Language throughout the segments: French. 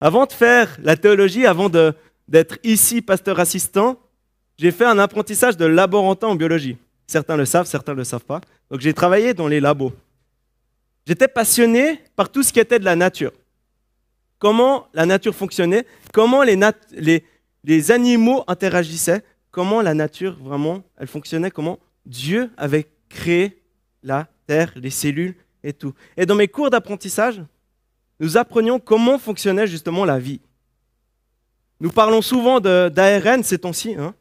Avant de faire la théologie, avant d'être ici pasteur assistant, j'ai fait un apprentissage de laborantin en biologie. Certains le savent, certains ne le savent pas. Donc j'ai travaillé dans les labos. J'étais passionné par tout ce qui était de la nature. Comment la nature fonctionnait, comment les, les, animaux interagissaient, comment la nature vraiment, elle fonctionnait, comment Dieu avait créé la terre, les cellules et tout. Et dans mes cours d'apprentissage, nous apprenions comment fonctionnait justement la vie. Nous parlons souvent d'ARN ces temps-ci. Hein.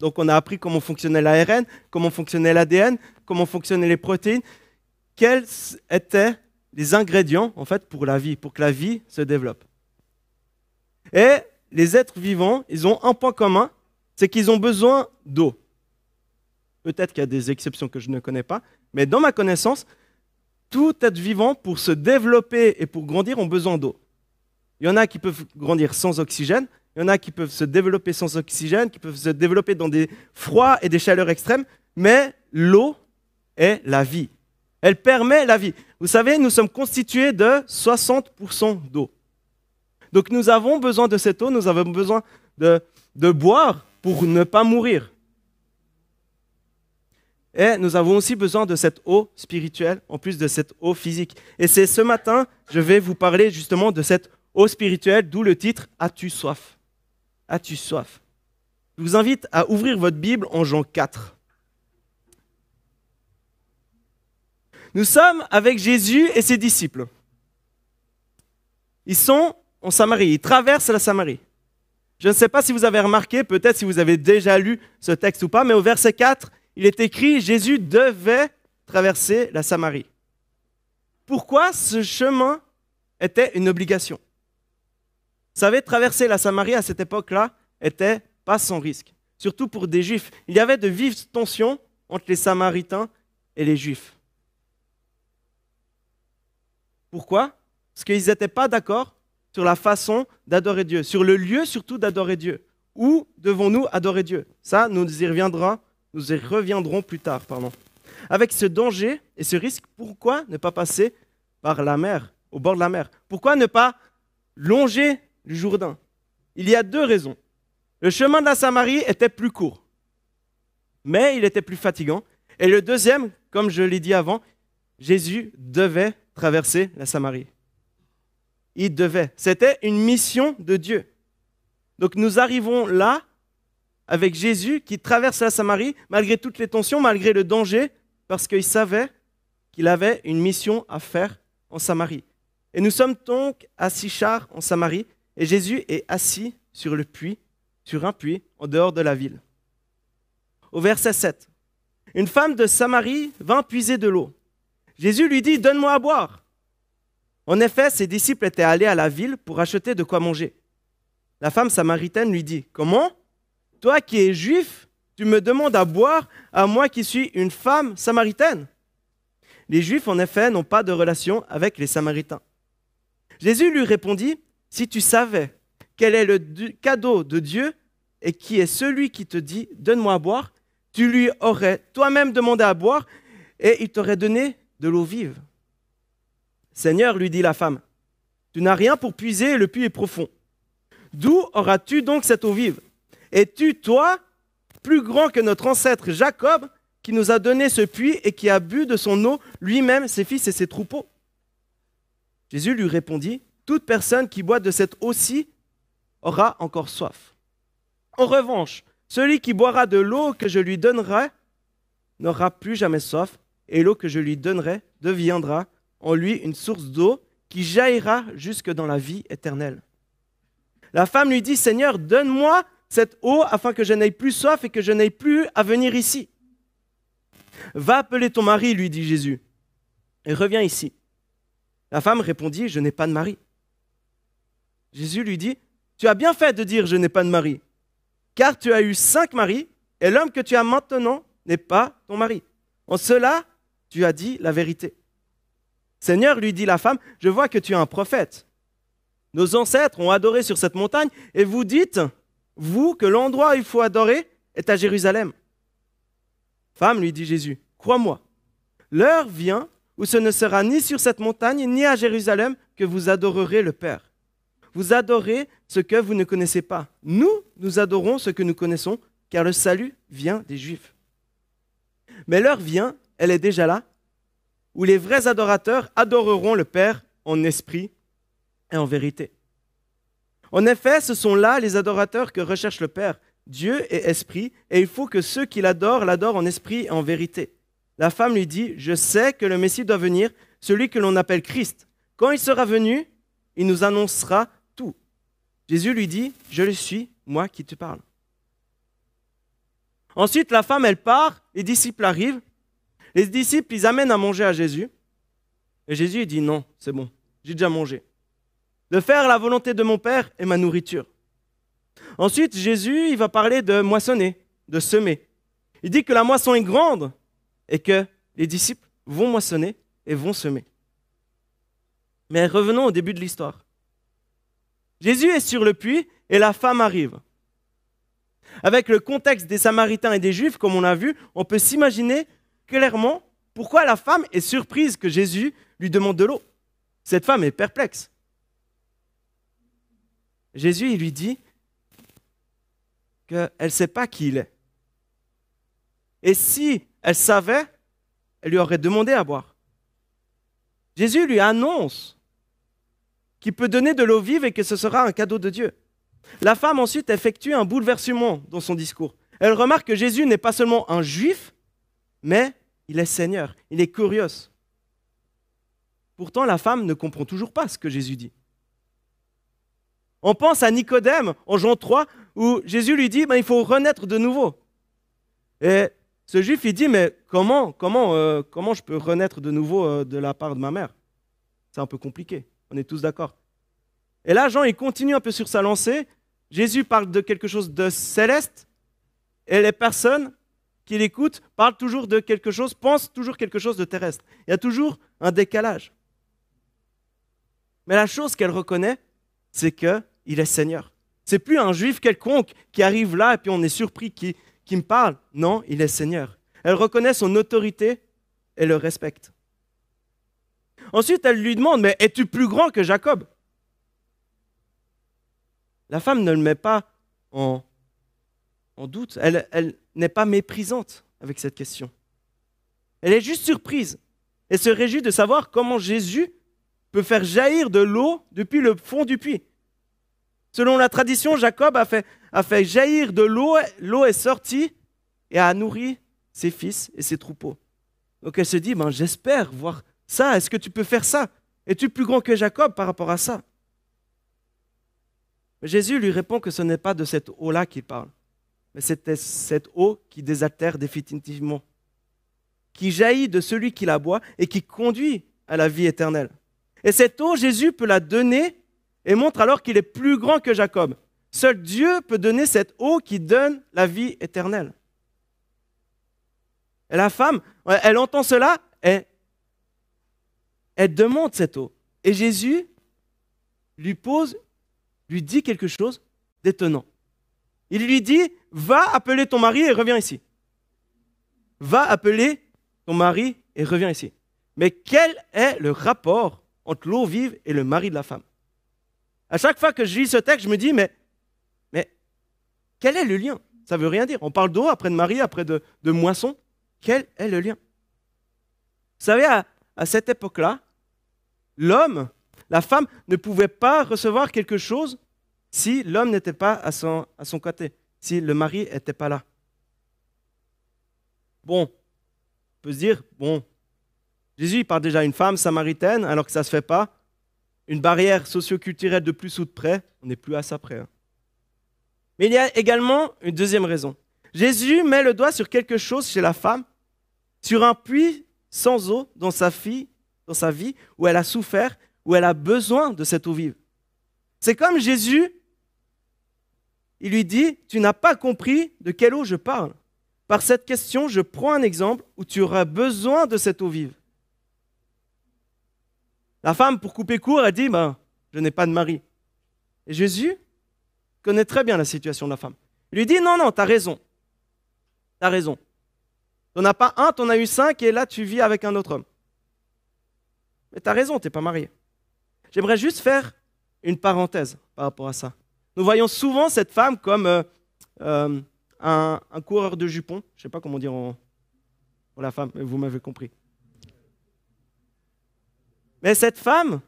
Donc on a appris comment fonctionnait l'ARN, comment fonctionnait l'ADN, comment fonctionnaient les protéines, quels étaient les ingrédients en fait pour la vie, pour que la vie se développe. Et les êtres vivants, ils ont un point commun, c'est qu'ils ont besoin d'eau. Peut-être qu'il y a des exceptions que je ne connais pas, mais dans ma connaissance, tout être vivant, pour se développer et pour grandir, ont besoin d'eau. Il y en a qui peuvent grandir sans oxygène, il y en a qui peuvent se développer sans oxygène, qui peuvent se développer dans des froids et des chaleurs extrêmes, mais l'eau est la vie. Elle permet la vie. Vous savez, nous sommes constitués de 60% d'eau. Donc nous avons besoin de cette eau, nous avons besoin de, de boire pour ne pas mourir. Et nous avons aussi besoin de cette eau spirituelle, en plus de cette eau physique. Et c'est ce matin, je vais vous parler justement de cette eau spirituelle, d'où le titre As-tu soif? As-tu soif? Je vous invite à ouvrir votre Bible en Jean 4. Nous sommes avec Jésus et ses disciples. Ils sont en Samarie, ils traversent la Samarie. Je ne sais pas si vous avez remarqué, peut-être si vous avez déjà lu ce texte ou pas, mais au verset 4, il est écrit, Jésus devait traverser la Samarie. Pourquoi ce chemin était une obligation? Vous savez, traverser la Samarie à cette époque-là était pas sans risque, surtout pour des juifs. Il y avait de vives tensions entre les Samaritains et les juifs. Pourquoi? Parce qu'ils n'étaient pas d'accord sur la façon d'adorer Dieu, sur le lieu surtout d'adorer Dieu. Où devons-nous adorer Dieu? Ça, nous y reviendrons nous y reviendrons plus tard, pardon. Avec ce danger et ce risque, pourquoi ne pas passer par la mer, au bord de la mer? Pourquoi ne pas longer le Jourdain? Il y a deux raisons. Le chemin de la Samarie était plus court, mais il était plus fatigant. Et le deuxième, comme je l'ai dit avant, Jésus devait traverser la Samarie. Il devait. C'était une mission de Dieu. Donc nous arrivons là avec Jésus qui traverse la Samarie malgré toutes les tensions, malgré le danger, parce qu'il savait qu'il avait une mission à faire en Samarie. Et nous sommes donc à Sichar en Samarie, et Jésus est assis sur le puits, sur un puits, en dehors de la ville. Au verset 7, une femme de Samarie vint puiser de l'eau. Jésus lui dit, Donne-moi à boire. En effet, ses disciples étaient allés à la ville pour acheter de quoi manger. La femme samaritaine lui dit, Comment? Toi qui es juif, tu me demandes à boire à moi qui suis une femme samaritaine. Les juifs, en effet, n'ont pas de relation avec les samaritains. Jésus lui répondit, si tu savais quel est le cadeau de Dieu et qui est celui qui te dit, donne-moi à boire, tu lui aurais toi-même demandé à boire et il t'aurait donné de l'eau vive. Seigneur, lui dit la femme, tu n'as rien pour puiser le puits est profond. D'où auras-tu donc cette eau vive? Es-tu, toi, plus grand que notre ancêtre Jacob, qui nous a donné ce puits et qui a bu de son eau lui-même, ses fils et ses troupeaux? Jésus lui répondit, Toute personne qui boit de cette eau-ci aura encore soif. En revanche, celui qui boira de l'eau que je lui donnerai n'aura plus jamais soif, et l'eau que je lui donnerai deviendra en lui une source d'eau qui jaillira jusque dans la vie éternelle. La femme lui dit, Seigneur, donne-moi cette eau afin que je n'aie plus soif et que je n'aie plus à venir ici. Va appeler ton mari, lui dit Jésus, et reviens ici. La femme répondit, je n'ai pas de mari. Jésus lui dit, tu as bien fait de dire, je n'ai pas de mari, car tu as eu cinq maris, et l'homme que tu as maintenant n'est pas ton mari. En cela, tu as dit la vérité. Seigneur, lui dit la femme, je vois que tu es un prophète. Nos ancêtres ont adoré sur cette montagne, et vous dites, vous, que l'endroit où il faut adorer est à Jérusalem. Femme, lui dit Jésus, crois-moi, l'heure vient où ce ne sera ni sur cette montagne ni à Jérusalem que vous adorerez le Père. vous adorez ce que vous ne connaissez pas. Nous, nous adorons ce que nous connaissons, car le salut vient des Juifs. Mais l'heure vient, elle est déjà là, où les vrais adorateurs adoreront le Père en esprit et en vérité. En effet, ce sont là les adorateurs que recherche le Père. Dieu est esprit, et il faut que ceux qui l'adorent l'adorent en esprit et en vérité. La femme lui dit, je sais que le Messie doit venir, celui que l'on appelle Christ. Quand il sera venu, il nous annoncera tout. Jésus lui dit, je le suis, moi qui te parle. Ensuite, la femme, elle part, les disciples arrivent. Les disciples, ils amènent à manger à Jésus. Et Jésus, il dit, non, c'est bon, j'ai déjà mangé. De faire la volonté de mon Père est ma nourriture. Ensuite, Jésus, il va parler de moissonner, de semer. Il dit que la moisson est grande et que les disciples vont moissonner et vont semer. Mais revenons au début de l'histoire. Jésus est sur le puits et la femme arrive. Avec le contexte des Samaritains et des Juifs, comme on a vu, on peut s'imaginer clairement pourquoi la femme est surprise que Jésus lui demande de l'eau. Cette femme est perplexe. Jésus, lui dit qu'elle ne sait pas qui il est. Et si elle savait, elle lui aurait demandé à boire. Jésus lui annonce qu'il peut donner de l'eau vive et que ce sera un cadeau de Dieu. La femme ensuite effectue un bouleversement dans son discours. Elle remarque que Jésus n'est pas seulement un juif, mais il est Seigneur, il est curieux. Pourtant, la femme ne comprend toujours pas ce que Jésus dit. On pense à Nicodème en Jean 3, où Jésus lui dit, ben, il faut renaître de nouveau. Et ce juif, il dit, mais comment, comment, euh, comment je peux renaître de nouveau euh, de la part de ma mère? C'est un peu compliqué, on est tous d'accord. Et là, Jean, il continue un peu sur sa lancée. Jésus parle de quelque chose de céleste, et les personnes qui l'écoutent parlent toujours de quelque chose, pensent toujours quelque chose de terrestre. Il y a toujours un décalage. Mais la chose qu'elle reconnaît, c'est qu'il est Seigneur. C'est plus un juif quelconque qui arrive là et puis on est surpris qu'il me parle. Non, il est Seigneur. Elle reconnaît son autorité et le respecte. Ensuite, elle lui demande, mais es-tu plus grand que Jacob? La femme ne le met pas en, en doute. Elle, elle n'est pas méprisante avec cette question. Elle est juste surprise et se réjouit de savoir comment Jésus peut faire jaillir de l'eau depuis le fond du puits. Selon la tradition, Jacob a fait, jaillir de l'eau, l'eau est sortie et a nourri ses fils et ses troupeaux. Donc elle se dit, ben, j'espère voir ça, est-ce que tu peux faire ça? Es-tu plus grand que Jacob par rapport à ça? Jésus lui répond que ce n'est pas de cette eau-là qu'il parle, mais c'était cette eau qui désaltère définitivement, qui jaillit de celui qui la boit et qui conduit à la vie éternelle. Et cette eau, Jésus peut la donner et montre alors qu'il est plus grand que Jacob. Seul Dieu peut donner cette eau qui donne la vie éternelle. Et la femme, elle entend cela et elle demande cette eau. Et Jésus lui pose, lui dit quelque chose d'étonnant. Il lui dit, va appeler ton mari et reviens ici. Va appeler ton mari et reviens ici. Mais quel est le rapport entre l'eau vive et le mari de la femme? À chaque fois que je lis ce texte, je me dis, mais, mais quel est le lien? Ça veut rien dire. On parle d'eau, après de mari, après de, moisson. Quel est le lien? Vous savez, à, à cette époque-là, l'homme, la femme ne pouvait pas recevoir quelque chose si l'homme n'était pas à son, à son côté, si le mari n'était pas là. Bon, on peut se dire, bon, Jésus parle déjà à une femme samaritaine alors que ça ne se fait pas. Une barrière socioculturelle de plus ou de près, on n'est plus à ça près. Hein. Mais il y a également une deuxième raison. Jésus met le doigt sur quelque chose chez la femme, sur un puits sans eau dans sa, fille, dans sa vie, où elle a souffert, où elle a besoin de cette eau vive. C'est comme Jésus, il lui dit, tu n'as pas compris de quelle eau je parle. Par cette question, je prends un exemple où tu auras besoin de cette eau vive. La femme, pour couper court, a dit, ben, je n'ai pas de mari. Et Jésus connaît très bien la situation de la femme. Il lui dit, non, non, tu as raison. Tu raison. Tu n'en as pas un, tu en as eu cinq, et là, tu vis avec un autre homme. Mais tu as raison, tu n'es pas marié. J'aimerais juste faire une parenthèse par rapport à ça. Nous voyons souvent cette femme comme euh, euh, un, coureur de jupons. Je ne sais pas comment dire en, pour la femme, mais vous m'avez compris. Mais cette femme,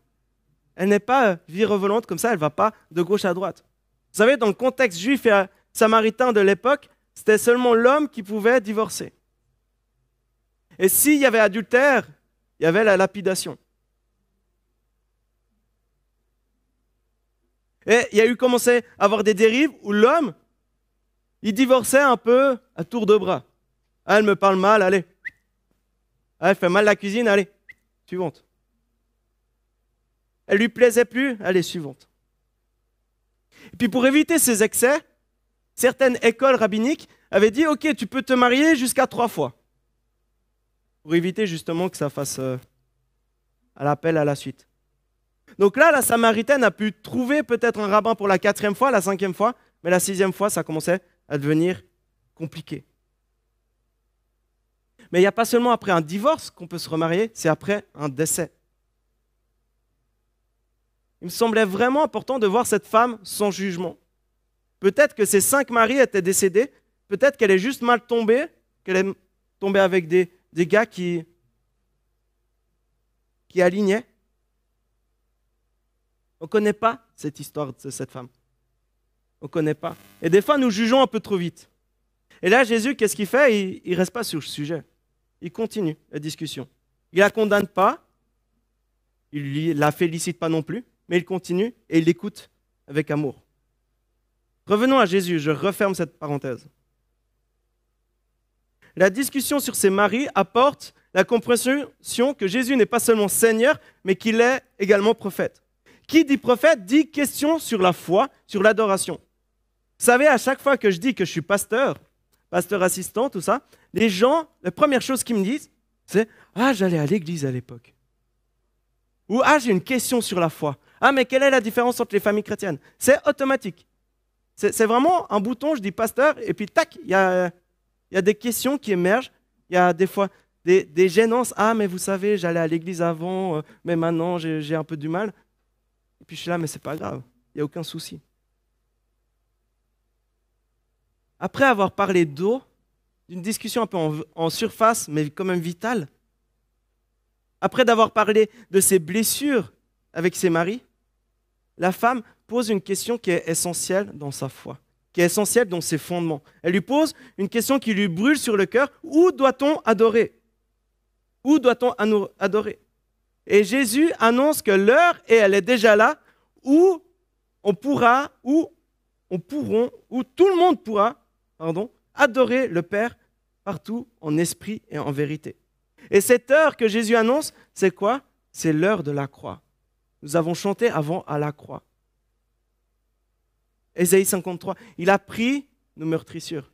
elle n'est pas virevolante comme ça, elle ne va pas de gauche à droite. Vous savez, dans le contexte juif et samaritain de l'époque, c'était seulement l'homme qui pouvait divorcer. Et s'il y avait adultère, il y avait la lapidation. Et il y a eu commencé à avoir des dérives où l'homme, il divorçait un peu à tour de bras. Ah, elle me parle mal, allez. Ah, elle fait mal la cuisine, allez. Suivante. Elle lui plaisait plus, allez, suivante. Et puis pour éviter ces excès, certaines écoles rabbiniques avaient dit, ok, tu peux te marier jusqu'à trois fois. Pour éviter justement que ça fasse euh, à l'appel à la suite. Donc là, la Samaritaine a pu trouver peut-être un rabbin pour la quatrième fois, la cinquième fois, mais la sixième fois, ça commençait à devenir compliqué. Mais il n'y a pas seulement après un divorce qu'on peut se remarier, c'est après un décès. Il me semblait vraiment important de voir cette femme sans jugement. Peut-être que ses cinq maris étaient décédés, peut-être qu'elle est juste mal tombée, qu'elle est tombée avec des, des gars qui, qui alignaient. On ne connaît pas cette histoire de cette femme. On ne connaît pas. Et des fois, nous jugeons un peu trop vite. Et là, Jésus, qu'est-ce qu'il fait? Il ne reste pas sur ce sujet. Il continue la discussion. Il ne la condamne pas. Il ne la félicite pas non plus. Mais il continue et il l'écoute avec amour. Revenons à Jésus. Je referme cette parenthèse. La discussion sur ses maris apporte la compréhension que Jésus n'est pas seulement Seigneur, mais qu'il est également prophète. Qui dit prophète dit question sur la foi, sur l'adoration. Vous savez, à chaque fois que je dis que je suis pasteur, pasteur assistant, tout ça, les gens, la première chose qu'ils me disent, c'est Ah, j'allais à l'église à l'époque. Ou Ah, j'ai une question sur la foi. Ah, mais quelle est la différence entre les familles chrétiennes? C'est automatique. C'est vraiment un bouton, je dis pasteur, et puis tac, il y a, des questions qui émergent. Il y a des fois des, des gênances. Ah, mais vous savez, j'allais à l'église avant, euh, mais maintenant j'ai un peu du mal. Et puis je suis là, mais c'est pas grave, il n'y a aucun souci. Après avoir parlé d'eau, d'une discussion un peu en, surface, mais quand même vitale, après d'avoir parlé de ses blessures avec ses maris, la femme pose une question qui est essentielle dans sa foi, qui est essentielle dans ses fondements. Elle lui pose une question qui lui brûle sur le cœur. Où doit-on adorer? Où doit-on adorer? Et Jésus annonce que l'heure, et elle est déjà là, où on pourra, où on pourront, où tout le monde pourra, pardon, adorer le Père partout en esprit et en vérité. Et cette heure que Jésus annonce, c'est quoi? C'est l'heure de la croix. Nous avons chanté avant à la croix. Ésaïe 53, il a pris nos meurtrissures.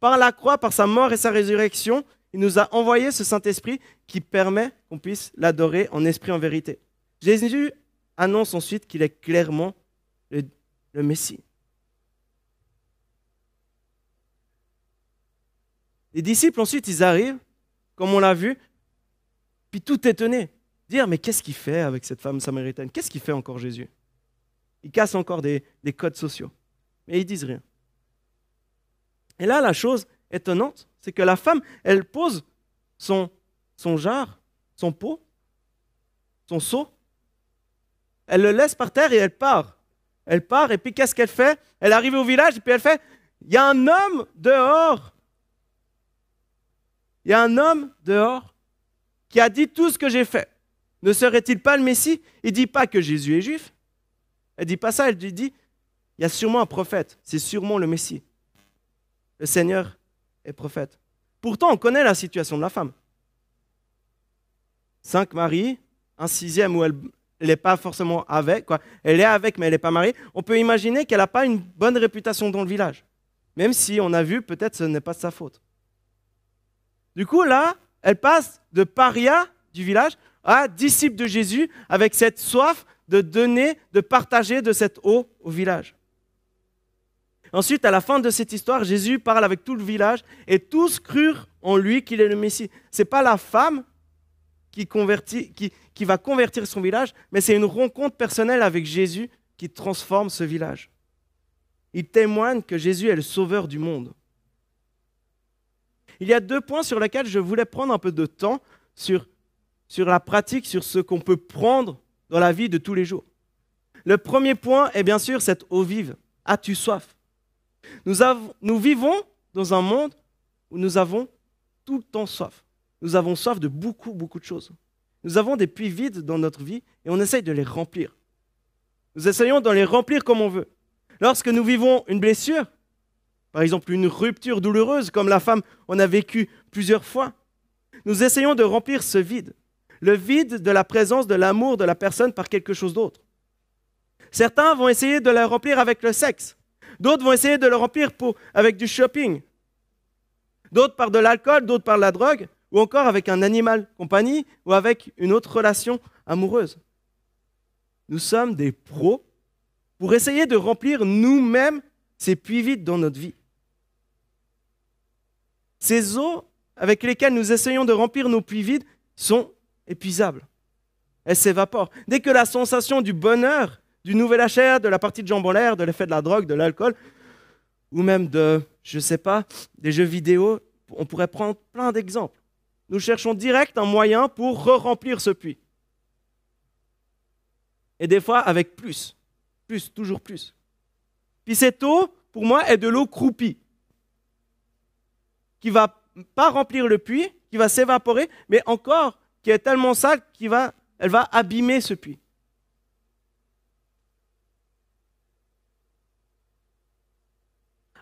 Par la croix, par sa mort et sa résurrection, il nous a envoyé ce Saint-Esprit qui permet qu'on puisse l'adorer en esprit, en vérité. Jésus annonce ensuite qu'il est clairement le, Messie. Les disciples ensuite, ils arrivent, comme on l'a vu, puis tout étonné, dire mais qu'est-ce qu'il fait avec cette femme samaritaine? Qu'est-ce qu'il fait encore Jésus? Il casse encore des, des codes sociaux, mais ils disent rien. Et là, la chose étonnante, c'est que la femme, elle pose son, son jarre, son pot, son seau, elle le laisse par terre et elle part. Elle part et puis qu'est-ce qu'elle fait? Elle arrive au village et puis elle fait, il y a un homme dehors. Il y a un homme dehors qui a dit tout ce que j'ai fait. Ne serait-il pas le Messie? Il dit pas que Jésus est juif. Elle dit pas ça, elle dit, il y a sûrement un prophète, c'est sûrement le Messie. Le Seigneur est prophète. Pourtant, on connaît la situation de la femme. Cinq maris, un sixième où elle n'est pas forcément avec, elle est avec mais elle n'est pas mariée. On peut imaginer qu'elle n'a pas une bonne réputation dans le village. Même si on a vu, peut-être ce n'est pas de sa faute. Du coup, là, elle passe de paria du village à disciple de Jésus avec cette soif de donner, de partager de cette eau au village. Ensuite, à la fin de cette histoire, Jésus parle avec tout le village et tous crurent en lui qu'il est le Messie. Ce n'est pas la femme qui, va convertir son village, mais c'est une rencontre personnelle avec Jésus qui transforme ce village. Il témoigne que Jésus est le sauveur du monde. Il y a deux points sur lesquels je voulais prendre un peu de temps sur, sur la pratique, sur ce qu'on peut prendre dans la vie de tous les jours. Le premier point est bien sûr cette eau vive. As-tu soif? Nous, nous vivons dans un monde où nous avons tout le temps soif. Nous avons soif de beaucoup, beaucoup de choses. Nous avons des puits vides dans notre vie et on essaye de les remplir. Nous essayons de les remplir comme on veut. Lorsque nous vivons une blessure, par exemple une rupture douloureuse comme la femme en a vécu plusieurs fois, nous essayons de remplir ce vide, le vide de la présence de l'amour de la personne par quelque chose d'autre. Certains vont essayer de le remplir avec le sexe, d'autres vont essayer de le remplir avec du shopping, d'autres par de l'alcool, d'autres par la drogue, ou encore avec un animal compagnie ou avec une autre relation amoureuse. Nous sommes des pros pour essayer de remplir nous-mêmes ces puits vides dans notre vie. Ces eaux avec lesquelles nous essayons de remplir nos puits vides sont épuisables. Elles s'évaporent. Dès que la sensation du bonheur, du nouvel achat, de la partie de jambes en l'air, de l'effet de la drogue, de l'alcool, ou même de, je ne sais pas, des jeux vidéo, on pourrait prendre plein d'exemples nous cherchons direct un moyen pour re-remplir ce puits. Et des fois avec plus, plus, toujours plus. Puis cette eau, pour moi, est de l'eau croupie, qui va pas remplir le puits, qui va s'évaporer, mais encore qui est tellement sale qu'elle va, elle va abîmer ce puits.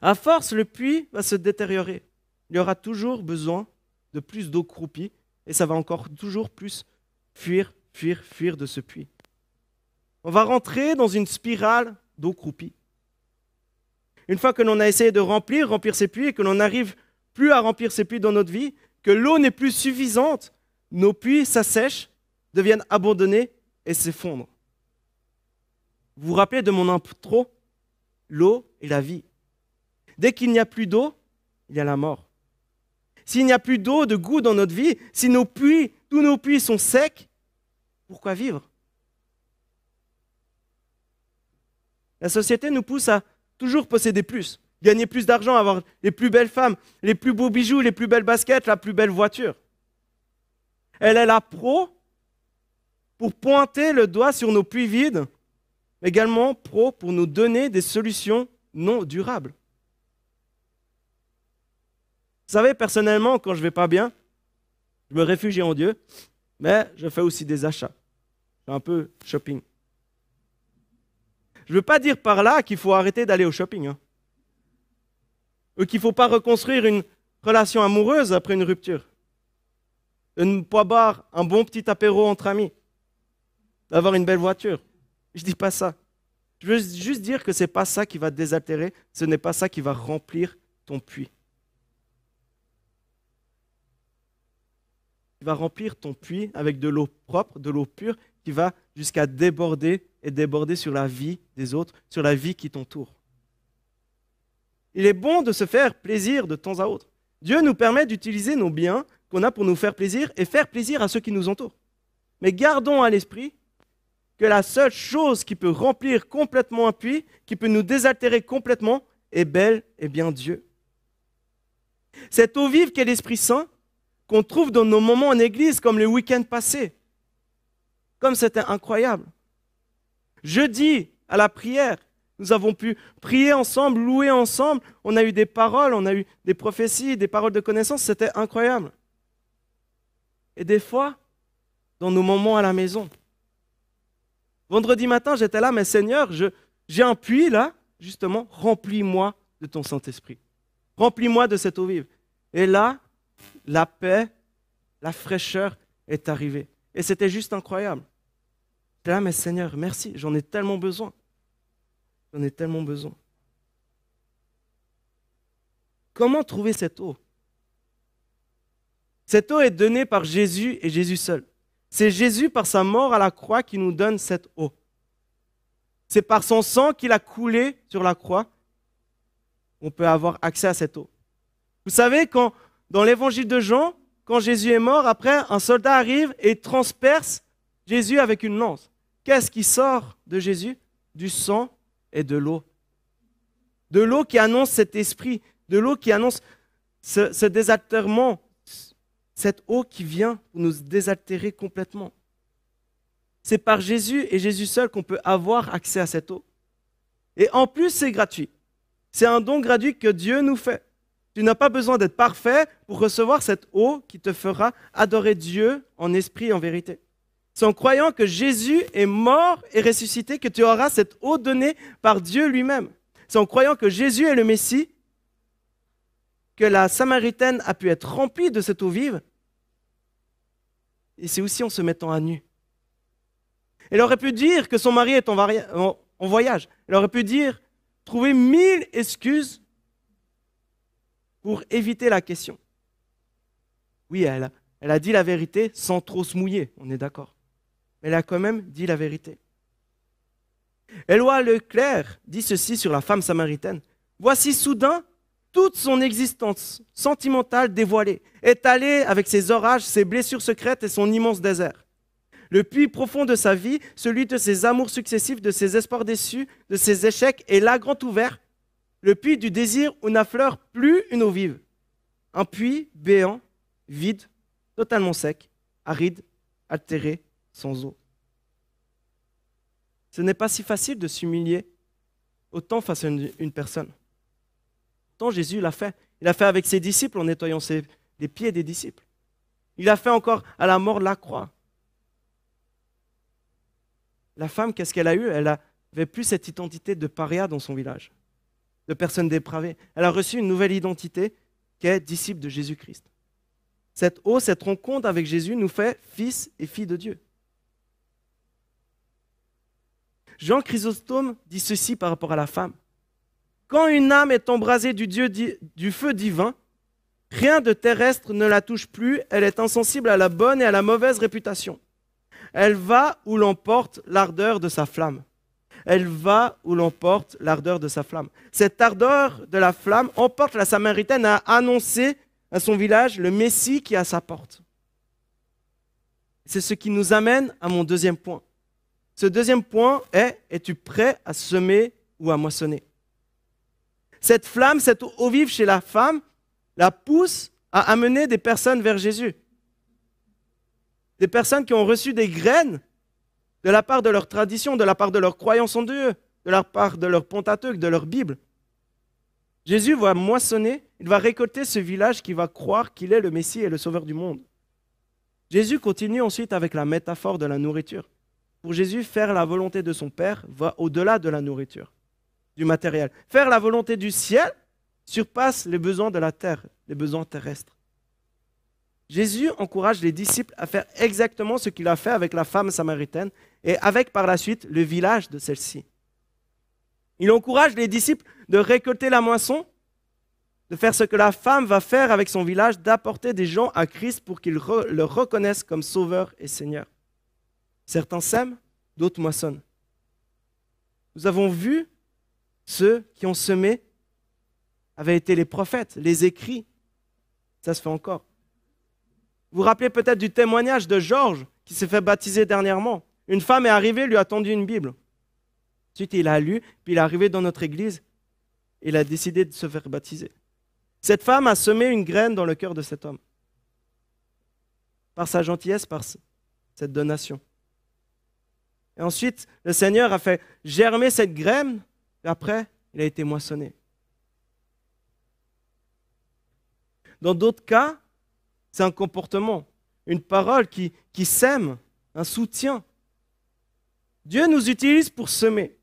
À force, le puits va se détériorer. Il y aura toujours besoin de plus d'eau croupie, et ça va encore toujours plus fuir, fuir, fuir de ce puits. On va rentrer dans une spirale d'eau croupie. Une fois que l'on a essayé de remplir, remplir ces puits, et que l'on n'arrive plus à remplir ces puits dans notre vie, que l'eau n'est plus suffisante, nos puits s'assèchent, deviennent abandonnés et s'effondrent. Vous vous rappelez de mon intro? L'eau est la vie. Dès qu'il n'y a plus d'eau, il y a la mort. S'il n'y a plus d'eau, de goût dans notre vie, si nos puits, tous nos puits sont secs, pourquoi vivre? La société nous pousse à toujours posséder plus, gagner plus d'argent, avoir les plus belles femmes, les plus beaux bijoux, les plus belles baskets, la plus belle voiture. Elle est la pro pour pointer le doigt sur nos puits vides, mais également pro pour nous donner des solutions non durables. Vous savez, personnellement, quand je ne vais pas bien, je me réfugie en Dieu, mais je fais aussi des achats. Un peu shopping. Je ne veux pas dire par là qu'il faut arrêter d'aller au shopping. Hein. Qu'il ne faut pas reconstruire une relation amoureuse après une rupture. De ne pas un bon petit apéro entre amis. D'avoir une belle voiture. Je ne dis pas ça. Je veux juste dire que ce n'est pas ça qui va te désaltérer, ce n'est pas ça qui va remplir ton puits. va remplir ton puits avec de l'eau propre, de l'eau pure, qui va jusqu'à déborder et déborder sur la vie des autres, sur la vie qui t'entoure. Il est bon de se faire plaisir de temps à autre. Dieu nous permet d'utiliser nos biens qu'on a pour nous faire plaisir et faire plaisir à ceux qui nous entourent. Mais gardons à l'esprit que la seule chose qui peut remplir complètement un puits, qui peut nous désaltérer complètement, est belle et bien Dieu. Cette eau vive qu'est l'Esprit Saint, qu'on trouve dans nos moments en église, comme le week-end passé. Comme c'était incroyable. Jeudi, à la prière, nous avons pu prier ensemble, louer ensemble. On a eu des paroles, on a eu des prophéties, des paroles de connaissance. C'était incroyable. Et des fois, dans nos moments à la maison. Vendredi matin, j'étais là, mais Seigneur, j'ai un puits là, justement, remplis-moi de ton Saint-Esprit. Remplis-moi de cette eau vive. Et là, la paix, la fraîcheur est arrivée. Et c'était juste incroyable. Là, mais Seigneur, merci, j'en ai tellement besoin. J'en ai tellement besoin. Comment trouver cette eau? Cette eau est donnée par Jésus et Jésus seul. C'est Jésus par sa mort à la croix qui nous donne cette eau. C'est par son sang qu'il a coulé sur la croix qu'on peut avoir accès à cette eau. Vous savez, quand dans l'évangile de Jean, quand Jésus est mort, après, un soldat arrive et transperce Jésus avec une lance. Qu'est-ce qui sort de Jésus? Du sang et de l'eau. De l'eau qui annonce cet esprit, de l'eau qui annonce ce, ce désaltèrement, cette eau qui vient pour nous désaltérer complètement. C'est par Jésus et Jésus seul qu'on peut avoir accès à cette eau. Et en plus, c'est gratuit. C'est un don gratuit que Dieu nous fait. Tu n'as pas besoin d'être parfait pour recevoir cette eau qui te fera adorer Dieu en esprit et en vérité. C'est en croyant que Jésus est mort et ressuscité que tu auras cette eau donnée par Dieu lui-même. C'est en croyant que Jésus est le Messie que la Samaritaine a pu être remplie de cette eau vive. Et c'est aussi en se mettant à nu. Elle aurait pu dire que son mari est en, voyage. Elle aurait pu dire, trouver mille excuses pour éviter la question. Oui, elle a, elle a dit la vérité sans trop se mouiller, on est d'accord. Mais elle a quand même dit la vérité. Éloi Leclerc dit ceci sur la femme samaritaine. Voici soudain toute son existence sentimentale dévoilée, étalée avec ses orages, ses blessures secrètes et son immense désert. Le puits profond de sa vie, celui de ses amours successifs, de ses espoirs déçus, de ses échecs, est là grand ouvert, le puits du désir où n'affleure plus une eau vive. Un puits béant, vide, totalement sec, aride, altéré, sans eau. Ce n'est pas si facile de s'humilier autant face à une, personne. Tant Jésus l'a fait. Il l'a fait avec ses disciples en nettoyant les pieds des disciples. Il l'a fait encore à la mort de la croix. La femme, qu'est-ce qu'elle a eu? Elle n'avait plus cette identité de paria dans son village de personnes dépravées. Elle a reçu une nouvelle identité qui est disciple de Jésus-Christ. Cette eau, cette rencontre avec Jésus nous fait fils et filles de Dieu. Jean Chrysostome dit ceci par rapport à la femme. Quand une âme est embrasée du, feu divin, rien de terrestre ne la touche plus, elle est insensible à la bonne et à la mauvaise réputation. Elle va où l'emporte l'ardeur de sa flamme elle va où l'emporte l'ardeur de sa flamme. Cette ardeur de la flamme emporte la Samaritaine à annoncer à son village le Messie qui est à sa porte. C'est ce qui nous amène à mon deuxième point. Ce deuxième point est, es-tu prêt à semer ou à moissonner? Cette flamme, cette eau vive chez la femme, la pousse à amener des personnes vers Jésus. Des personnes qui ont reçu des graines de la part de leur tradition, de la part de leur croyance en Dieu, de la part de leur Pentateuque, de leur Bible. Jésus va moissonner, il va récolter ce village qui va croire qu'il est le Messie et le Sauveur du monde. Jésus continue ensuite avec la métaphore de la nourriture. Pour Jésus, faire la volonté de son Père va au-delà de la nourriture, du matériel. Faire la volonté du ciel surpasse les besoins de la terre, les besoins terrestres. Jésus encourage les disciples à faire exactement ce qu'il a fait avec la femme samaritaine et avec par la suite le village de celle-ci. Il encourage les disciples de récolter la moisson, de faire ce que la femme va faire avec son village, d'apporter des gens à Christ pour qu'ils le reconnaissent comme sauveur et Seigneur. Certains sèment, d'autres moissonnent. Nous avons vu ceux qui ont semé avaient été les prophètes, les écrits. Ça se fait encore. Vous vous rappelez peut-être du témoignage de Georges qui s'est fait baptiser dernièrement. Une femme est arrivée, lui a tendu une Bible. Ensuite, il a lu, puis il est arrivé dans notre église. Et il a décidé de se faire baptiser. Cette femme a semé une graine dans le cœur de cet homme. Par sa gentillesse, par cette donation. Et ensuite, le Seigneur a fait germer cette graine, et après, il a été moissonné. Dans d'autres cas, c'est un comportement, une parole qui, qui sème, un soutien. Dieu nous utilise pour semer.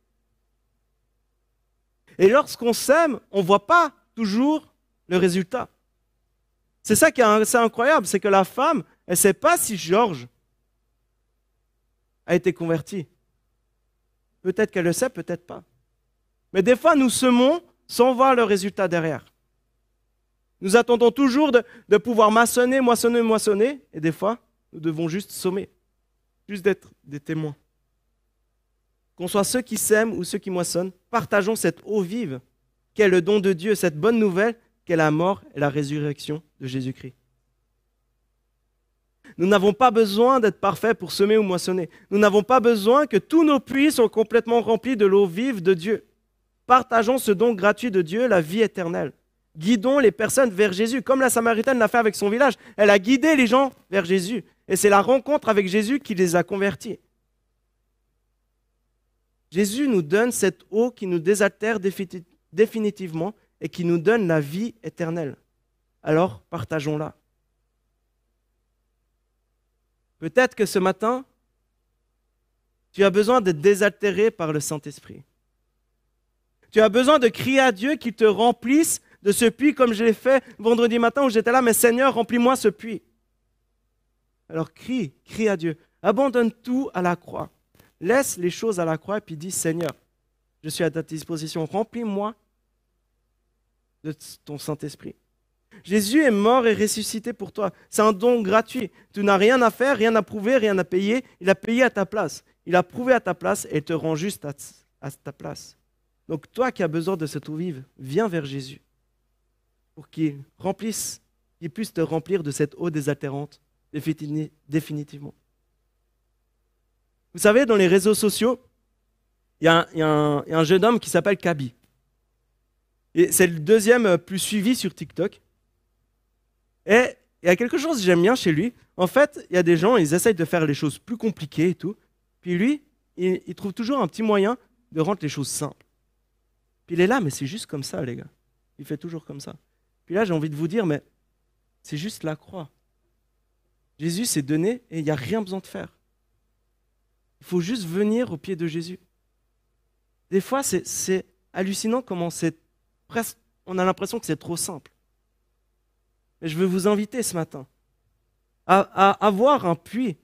Et lorsqu'on sème, on ne voit pas toujours le résultat. C'est ça qui est incroyable, c'est que la femme, elle ne sait pas si Georges a été converti. Peut-être qu'elle le sait, peut-être pas. Mais des fois, nous semons sans voir le résultat derrière. Nous attendons toujours de, de pouvoir maçonner, moissonner, moissonner, et des fois, nous devons juste sommer, juste d'être des témoins qu'on soit ceux qui sèment ou ceux qui moissonnent, partageons cette eau vive qu'est le don de Dieu, cette bonne nouvelle qu'est la mort et la résurrection de Jésus-Christ. Nous n'avons pas besoin d'être parfaits pour semer ou moissonner. Nous n'avons pas besoin que tous nos puits soient complètement remplis de l'eau vive de Dieu. Partageons ce don gratuit de Dieu, la vie éternelle. Guidons les personnes vers Jésus, comme la Samaritaine l'a fait avec son village. Elle a guidé les gens vers Jésus. Et c'est la rencontre avec Jésus qui les a convertis. Jésus nous donne cette eau qui nous désaltère définitivement et qui nous donne la vie éternelle. Alors partageons-la. Peut-être que ce matin, tu as besoin d'être désaltéré par le Saint-Esprit. Tu as besoin de crier à Dieu qu'il te remplisse de ce puits comme je l'ai fait vendredi matin où j'étais là, mais Seigneur, remplis-moi ce puits. Alors crie, crie à Dieu. Abandonne tout à la croix. Laisse les choses à la croix et puis dis Seigneur, je suis à ta disposition. Remplis-moi de ton Saint-Esprit. Jésus est mort et ressuscité pour toi. C'est un don gratuit. Tu n'as rien à faire, rien à prouver, rien à payer. Il a payé à ta place. Il a prouvé à ta place et te rend juste à, ta place. Donc toi qui as besoin de cette eau vive, viens vers Jésus pour qu'il remplisse, qu'il puisse te remplir de cette eau désaltérante définitivement. Vous savez, dans les réseaux sociaux, il y, a un jeune homme qui s'appelle Kabi. Et c'est le deuxième plus suivi sur TikTok. Et il y a quelque chose que j'aime bien chez lui. En fait, il y a des gens, ils essayent de faire les choses plus compliquées et tout. Puis lui, il, trouve toujours un petit moyen de rendre les choses simples. Puis il est là, mais c'est juste comme ça, les gars. Il fait toujours comme ça. Puis là, j'ai envie de vous dire, mais c'est juste la croix. Jésus s'est donné et il n'y a rien besoin de faire. Il faut juste venir au pied de Jésus. Des fois, c'est hallucinant comment c'est presque, on a l'impression que c'est trop simple. Je veux vous inviter ce matin à, avoir un puits,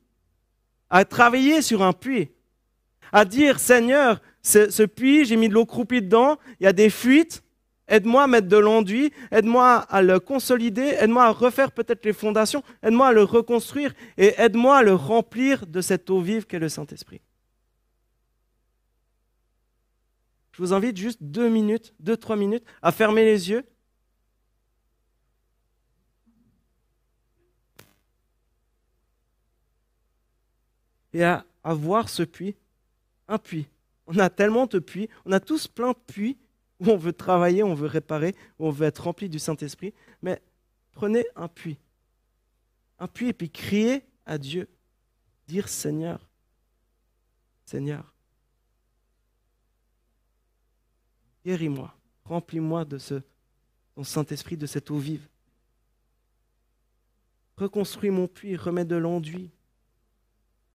à travailler sur un puits, à dire Seigneur, ce, ce puits, j'ai mis de l'eau croupie dedans, il y a des fuites, Aide-moi à mettre de l'enduit, aide-moi à le consolider, aide-moi à refaire peut-être les fondations, aide-moi à le reconstruire et aide-moi à le remplir de cette eau vive qu'est le Saint-Esprit. Je vous invite juste deux minutes, deux, trois minutes à fermer les yeux. Et à, à voir ce puits, un puits. On a tellement de puits, on a tous plein de puits où on veut travailler, on veut réparer, où on veut être rempli du Saint-Esprit. Mais prenez un puits. Un puits et puis criez à Dieu. Dire Seigneur, Seigneur, guéris-moi, remplis-moi de ton Saint-Esprit, de cette eau vive. Reconstruis mon puits, remets de l'enduit.